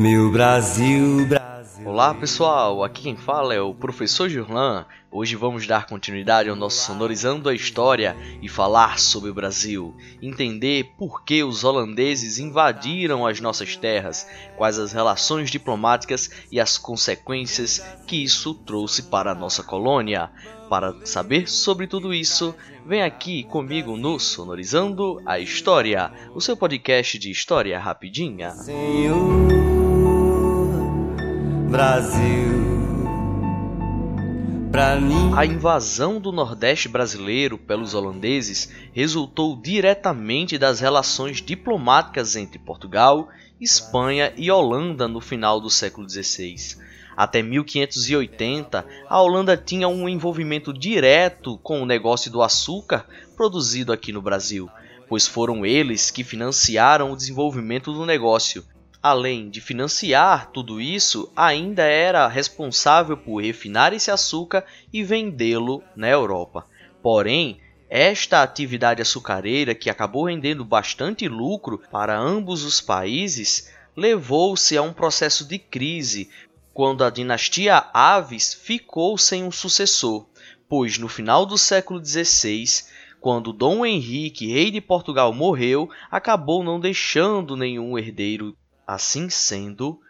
Meu Brasil, Brasil. Olá pessoal, aqui quem fala é o professor Jurlan. Hoje vamos dar continuidade ao nosso Sonorizando a História e falar sobre o Brasil, entender por que os holandeses invadiram as nossas terras, quais as relações diplomáticas e as consequências que isso trouxe para a nossa colônia. Para saber sobre tudo isso, vem aqui comigo no Sonorizando a História, o seu podcast de história rapidinha. Senhor Brasil. A invasão do Nordeste brasileiro pelos holandeses resultou diretamente das relações diplomáticas entre Portugal, Espanha e Holanda no final do século XVI. Até 1580, a Holanda tinha um envolvimento direto com o negócio do açúcar produzido aqui no Brasil, pois foram eles que financiaram o desenvolvimento do negócio. Além de financiar tudo isso, ainda era responsável por refinar esse açúcar e vendê-lo na Europa. Porém, esta atividade açucareira, que acabou rendendo bastante lucro para ambos os países, levou-se a um processo de crise, quando a dinastia Aves ficou sem um sucessor, pois no final do século XVI, quando Dom Henrique, rei de Portugal, morreu, acabou não deixando nenhum herdeiro. Assim sendo,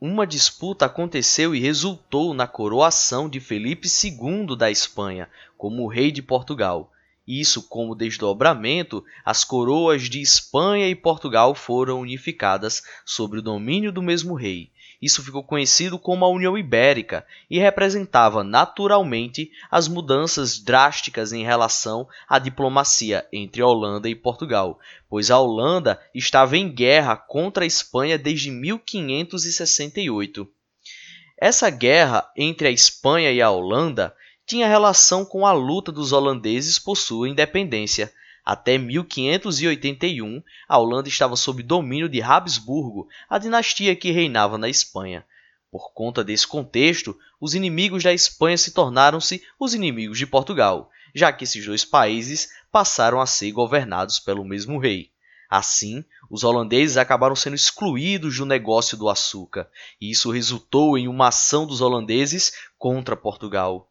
uma disputa aconteceu e resultou na coroação de Felipe II da Espanha como rei de Portugal. Isso, como desdobramento, as coroas de Espanha e Portugal foram unificadas sob o domínio do mesmo rei. Isso ficou conhecido como a União Ibérica e representava naturalmente as mudanças drásticas em relação à diplomacia entre Holanda e Portugal, pois a Holanda estava em guerra contra a Espanha desde 1568. Essa guerra entre a Espanha e a Holanda tinha relação com a luta dos holandeses por sua independência. Até 1581, a Holanda estava sob domínio de Habsburgo, a dinastia que reinava na Espanha. Por conta desse contexto, os inimigos da Espanha se tornaram-se os inimigos de Portugal, já que esses dois países passaram a ser governados pelo mesmo rei. Assim, os holandeses acabaram sendo excluídos do negócio do açúcar, e isso resultou em uma ação dos holandeses contra Portugal.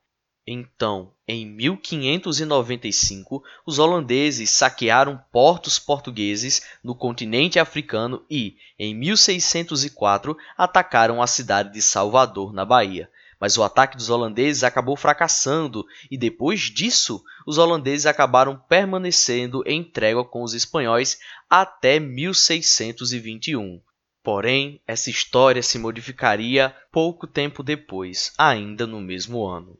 Então, em 1595, os holandeses saquearam portos portugueses no continente africano e, em 1604, atacaram a cidade de Salvador, na Bahia. Mas o ataque dos holandeses acabou fracassando e depois disso, os holandeses acabaram permanecendo em trégua com os espanhóis até 1621. Porém, essa história se modificaria pouco tempo depois, ainda no mesmo ano.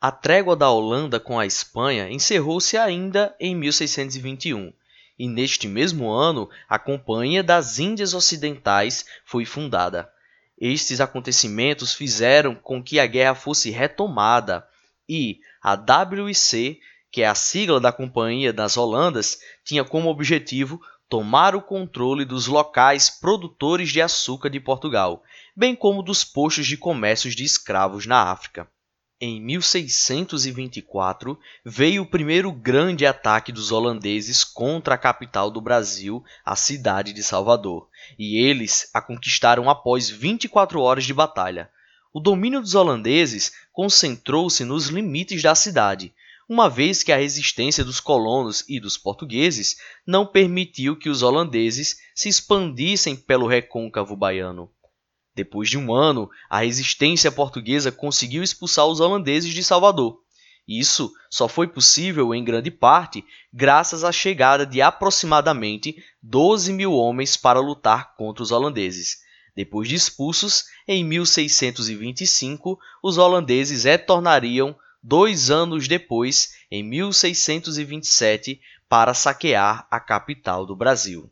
A trégua da Holanda com a Espanha encerrou-se ainda em 1621, e neste mesmo ano a Companhia das Índias Ocidentais foi fundada. Estes acontecimentos fizeram com que a guerra fosse retomada e a WIC, que é a sigla da Companhia das Holandas, tinha como objetivo tomar o controle dos locais produtores de açúcar de Portugal, bem como dos postos de comércio de escravos na África. Em 1624, veio o primeiro grande ataque dos holandeses contra a capital do Brasil, a cidade de Salvador, e eles a conquistaram após 24 horas de batalha. O domínio dos holandeses concentrou-se nos limites da cidade, uma vez que a resistência dos colonos e dos portugueses não permitiu que os holandeses se expandissem pelo recôncavo baiano. Depois de um ano, a resistência portuguesa conseguiu expulsar os holandeses de Salvador. Isso só foi possível, em grande parte, graças à chegada de aproximadamente 12 mil homens para lutar contra os holandeses. Depois de expulsos, em 1625, os holandeses retornariam dois anos depois, em 1627, para saquear a capital do Brasil.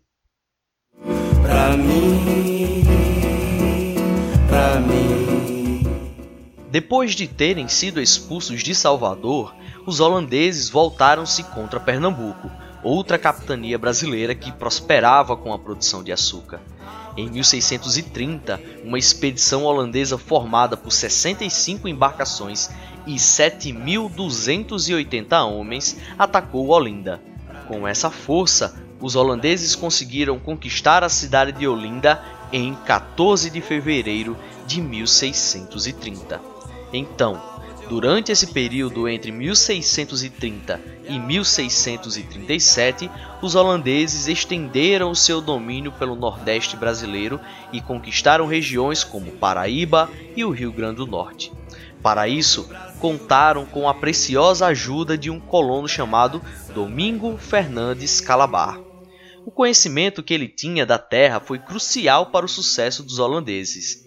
Depois de terem sido expulsos de Salvador, os holandeses voltaram-se contra Pernambuco, outra capitania brasileira que prosperava com a produção de açúcar. Em 1630, uma expedição holandesa formada por 65 embarcações e 7.280 homens atacou Olinda. Com essa força, os holandeses conseguiram conquistar a cidade de Olinda em 14 de fevereiro de 1630. Então, durante esse período entre 1630 e 1637, os holandeses estenderam seu domínio pelo Nordeste brasileiro e conquistaram regiões como Paraíba e o Rio Grande do Norte. Para isso, contaram com a preciosa ajuda de um colono chamado Domingo Fernandes Calabar. O conhecimento que ele tinha da terra foi crucial para o sucesso dos holandeses.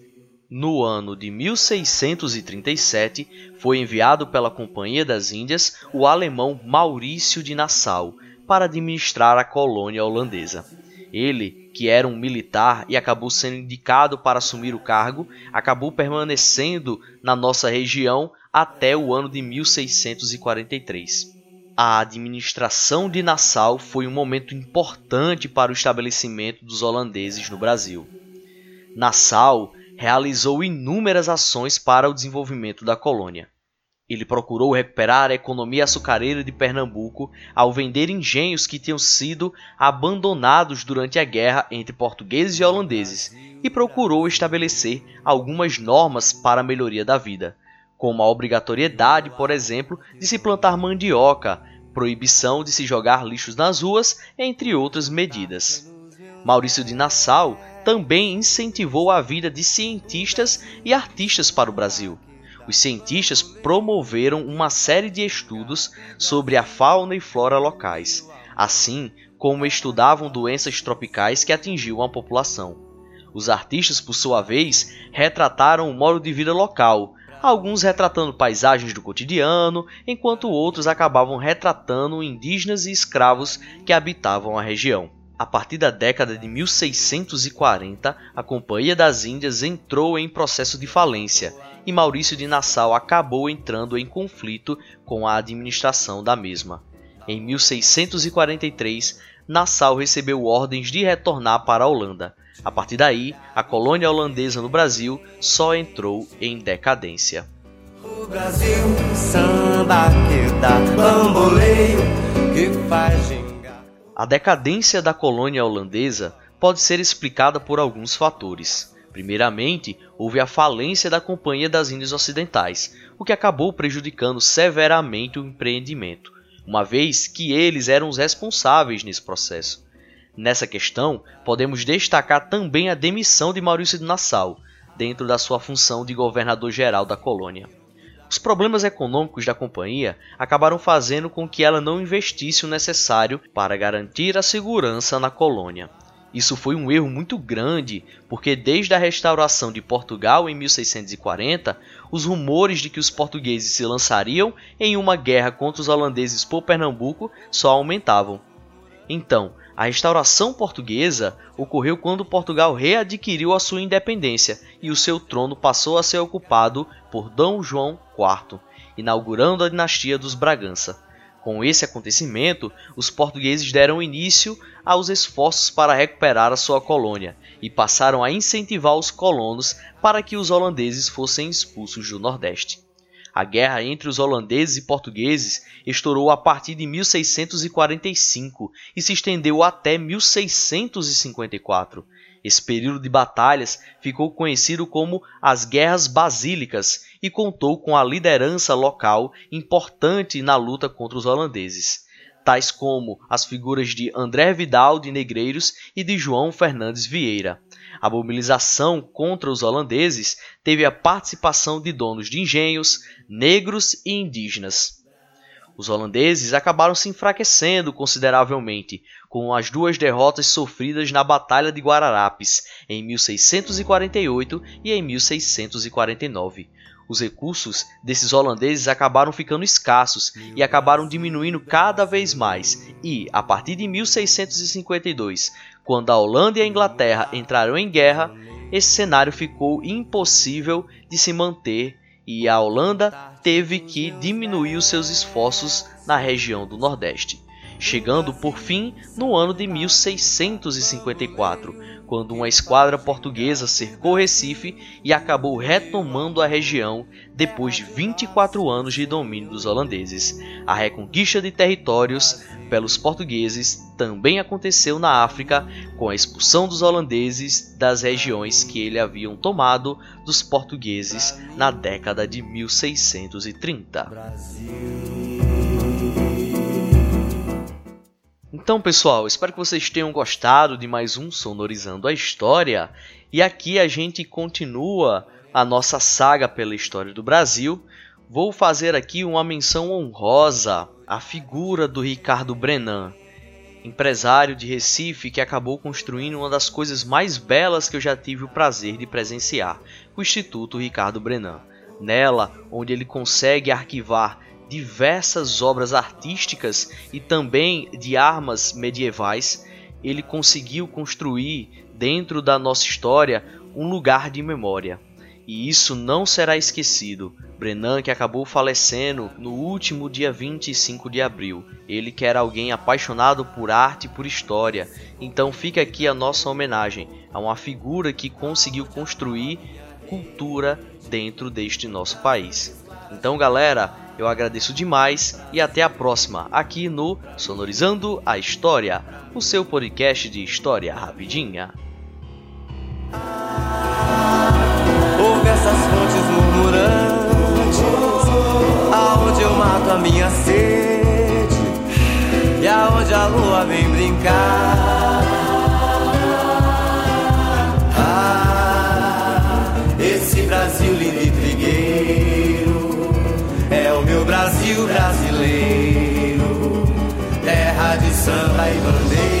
No ano de 1637, foi enviado pela Companhia das Índias o alemão Maurício de Nassau para administrar a colônia holandesa. Ele, que era um militar e acabou sendo indicado para assumir o cargo, acabou permanecendo na nossa região até o ano de 1643 a administração de Nassau foi um momento importante para o estabelecimento dos holandeses no Brasil. Nassau realizou inúmeras ações para o desenvolvimento da colônia. Ele procurou recuperar a economia açucareira de Pernambuco ao vender engenhos que tinham sido abandonados durante a guerra entre portugueses e holandeses e procurou estabelecer algumas normas para a melhoria da vida, como a obrigatoriedade, por exemplo, de se plantar mandioca, proibição de se jogar lixos nas ruas, entre outras medidas. Maurício de Nassau também incentivou a vida de cientistas e artistas para o Brasil. Os cientistas promoveram uma série de estudos sobre a fauna e flora locais, assim como estudavam doenças tropicais que atingiam a população. Os artistas, por sua vez, retrataram o modo de vida local, alguns retratando paisagens do cotidiano, enquanto outros acabavam retratando indígenas e escravos que habitavam a região. A partir da década de 1640, a Companhia das Índias entrou em processo de falência e Maurício de Nassau acabou entrando em conflito com a administração da mesma. Em 1643, Nassau recebeu ordens de retornar para a Holanda, a partir daí, a colônia holandesa no Brasil só entrou em decadência. O Brasil, samba que dá bamboleio, que faz gingar. A decadência da colônia holandesa pode ser explicada por alguns fatores. Primeiramente, houve a falência da Companhia das Índias Ocidentais, o que acabou prejudicando severamente o empreendimento, uma vez que eles eram os responsáveis nesse processo. Nessa questão, podemos destacar também a demissão de Maurício de Nassau, dentro da sua função de governador-geral da colônia. Os problemas econômicos da companhia acabaram fazendo com que ela não investisse o necessário para garantir a segurança na colônia. Isso foi um erro muito grande, porque desde a restauração de Portugal em 1640, os rumores de que os portugueses se lançariam em uma guerra contra os holandeses por Pernambuco só aumentavam. Então, a restauração portuguesa ocorreu quando Portugal readquiriu a sua independência e o seu trono passou a ser ocupado por Dom João IV, inaugurando a dinastia dos Bragança. Com esse acontecimento, os portugueses deram início aos esforços para recuperar a sua colônia e passaram a incentivar os colonos para que os holandeses fossem expulsos do Nordeste. A guerra entre os holandeses e portugueses estourou a partir de 1645 e se estendeu até 1654. Esse período de batalhas ficou conhecido como as Guerras Basílicas e contou com a liderança local importante na luta contra os holandeses, tais como as figuras de André Vidal de Negreiros e de João Fernandes Vieira. A mobilização contra os holandeses teve a participação de donos de engenhos, negros e indígenas. Os holandeses acabaram se enfraquecendo consideravelmente com as duas derrotas sofridas na Batalha de Guararapes em 1648 e em 1649. Os recursos desses holandeses acabaram ficando escassos e acabaram diminuindo cada vez mais, e, a partir de 1652, quando a Holanda e a Inglaterra entraram em guerra, esse cenário ficou impossível de se manter e a Holanda teve que diminuir os seus esforços na região do Nordeste. chegando por fim no ano de 1654, quando uma esquadra portuguesa cercou Recife e acabou retomando a região depois de 24 anos de domínio dos holandeses. A reconquista de territórios pelos portugueses também aconteceu na África, com a expulsão dos holandeses das regiões que eles haviam tomado dos portugueses na década de 1630. Então, pessoal, espero que vocês tenham gostado de mais um Sonorizando a História. E aqui a gente continua a nossa saga pela história do Brasil. Vou fazer aqui uma menção honrosa à figura do Ricardo Brenan, empresário de Recife que acabou construindo uma das coisas mais belas que eu já tive o prazer de presenciar, o Instituto Ricardo Brenan. Nela, onde ele consegue arquivar diversas obras artísticas e também de armas medievais, ele conseguiu construir dentro da nossa história um lugar de memória. E isso não será esquecido. Brenan, que acabou falecendo no último dia 25 de abril. Ele que era alguém apaixonado por arte e por história. Então fica aqui a nossa homenagem a uma figura que conseguiu construir cultura dentro deste nosso país. Então, galera, eu agradeço demais e até a próxima aqui no Sonorizando a História, o seu podcast de história rapidinha. Minha sede e aonde a lua vem brincar. Ah, esse Brasil lindo e Brasil brasileiro, terra de samba e bandeira.